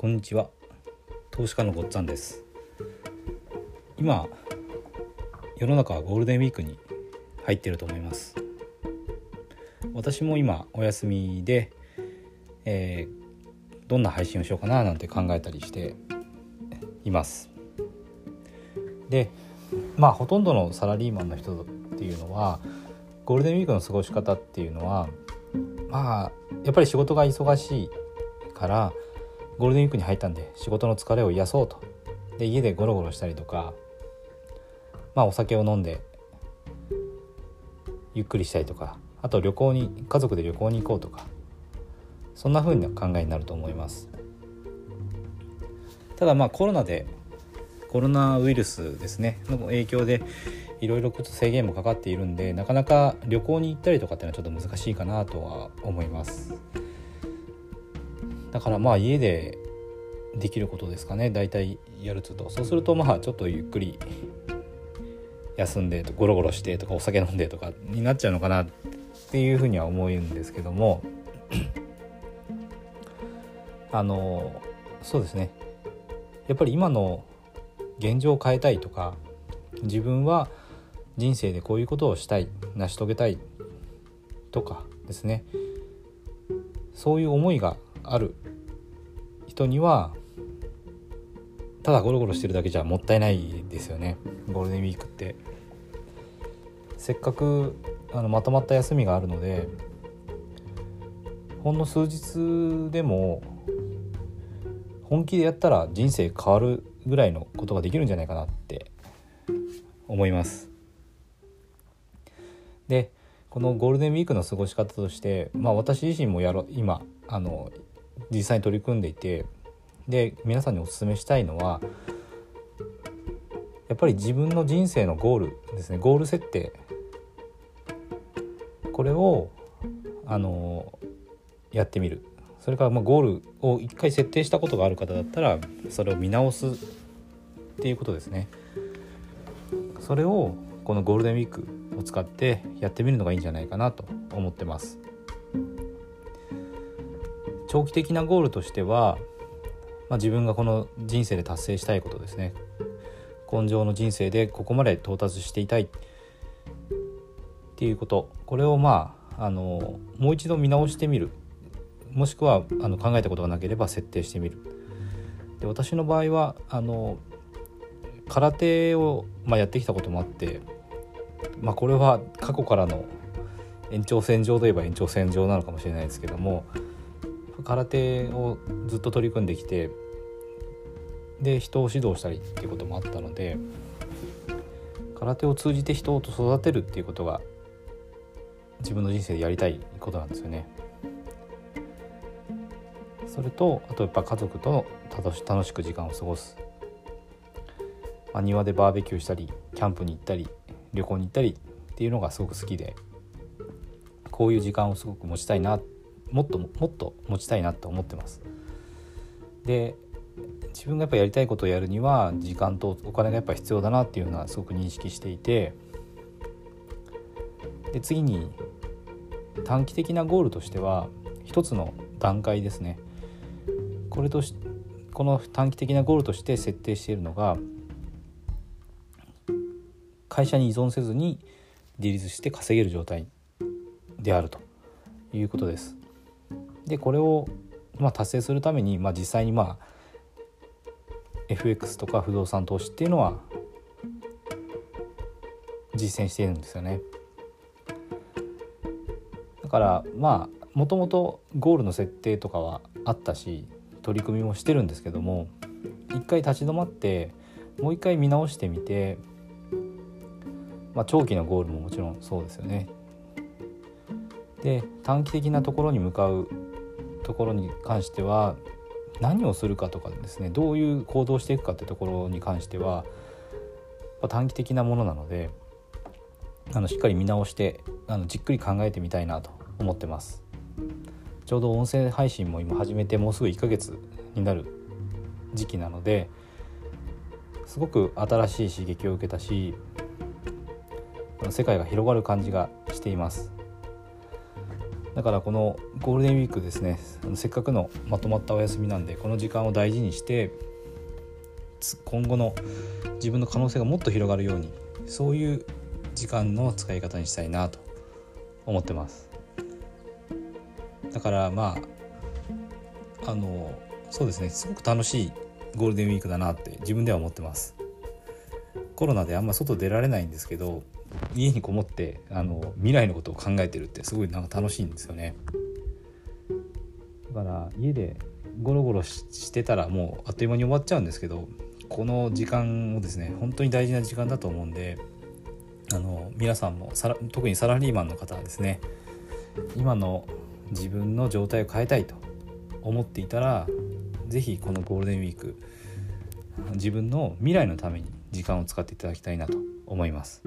こんにちは。投資家のごっつぁんです。今世の中はゴールデンウィークに入っていると思います。私も今お休みで、えー、どんな配信をしようかななんて考えたりしています。でまあほとんどのサラリーマンの人っていうのはゴールデンウィークの過ごし方っていうのはまあやっぱり仕事が忙しいからゴールデンウィークに入ったんで仕事の疲れを癒そうと。で家でゴロゴロしたりとかまあお酒を飲んでゆっくりしたりとかあと旅行に家族で旅行に行こうとかそんな風な考えになると思います。ただまあコロナでコロナウイルスですねの影響でいろいろ制限もかかっているんでなかなか旅行に行ったりとかっていうのはちょっと難しいかなとは思います。だからまあ家でできることですかね。大体やると。そうするとまあちょっとゆっくり休んでゴロゴロしてとかお酒飲んでとかになっちゃうのかなっていうふうには思うんですけども。あのそうですね。やっぱり今の現状を変えたいとか自分は人生でこういうことをしたい成し遂げたいとかですね。そういう思いがある人にはただゴロゴロしてるだけじゃもったいないですよね。ゴールデンウィークって。せっかくあのまとまった休みがあるのでほんの数日でも本気でやったら人生変わるぐらいのことができるんじゃないかなって思います。でこのゴールデンウィークの過ごし方として、まあ、私自身もやろ今あの実際に取り組んでいてで皆さんにお勧めしたいのはやっぱり自分の人生のゴールですね。ゴール設定。これをあのやってみる。それからまあゴールを一回設定したことがある方だったらそれを見直すっていうことですね。それをこのゴールデンウィークを使ってやってみるのがいいんじゃないかなと思ってます。長期的なゴールとしては、まあ、自分がこの人生で達成したいことですね。根性の人生でここまで到達していたい。っていうこと。これをまああのもう一度見直してみる。もしくはあの考えたことがなければ設定してみる。で私の場合はあの空手を、まあ、やってきたこともあってまあ、これは過去からの延長線上といえば延長線上なのかもしれないですけども空手をずっと取り組んできてで人を指導したりっていうこともあったので空手を通じて人を育てるっていうことが自分の人生でやりたいことなんですよね。それとあとやっぱ家族と楽しく時間を過ごす、まあ、庭でバーベキューしたりキャンプに行ったり旅行に行ったりっていうのがすごく好きでこういう時間をすごく持ちたいなっもっともっと持ちたいなと思ってます。で自分がやっぱやりたいことをやるには時間とお金がやっぱ必要だなっていうのはすごく認識していてで次に短期的なゴールとしては一つの段階ですねこれとしこの短期的なゴールとして設定しているのが会社に依存せずに自立して稼げる状態であるということです。でこれをまあ達成するために、まあ、実際にまあ FX とか不動産投資っていうのは実践しているんですよね。だからまあもともとゴールの設定とかはあったし取り組みもしてるんですけども一回立ち止まってもう一回見直してみてまあ、長期のゴールももちろんそうですよね。で短期的なところに向かうところに関しては何をするかとかですねどういう行動していくかってところに関しては短期的なものなのであのしっかり見直してあのじっくり考えてみたいなと思ってます。ちょうど音声配信も今始めてもうすぐ1ヶ月になる時期なのですごく新しい刺激を受けたし世界が広がる感じがしています。だからこのゴールデンウィークですねせっかくのまとまったお休みなんでこの時間を大事にして今後の自分の可能性がもっと広がるようにそういう時間の使い方にしたいなと思ってます。だからまああのそうですねすごく楽しいゴールデンウィークだなって自分では思ってます。コロナであんま外出られないんですけど家にこもってあの未来のことを考えてるってすごいなんか楽しいんですよねだから家でゴロゴロしてたらもうあっという間に終わっちゃうんですけどこの時間をですね本当に大事な時間だと思うんであの皆さんもさら特にサラリーマンの方はですね今の自分の状態を変えたいと思っていたら是非このゴールデンウィーク自分の未来のために時間を使っていただきたいなと思います。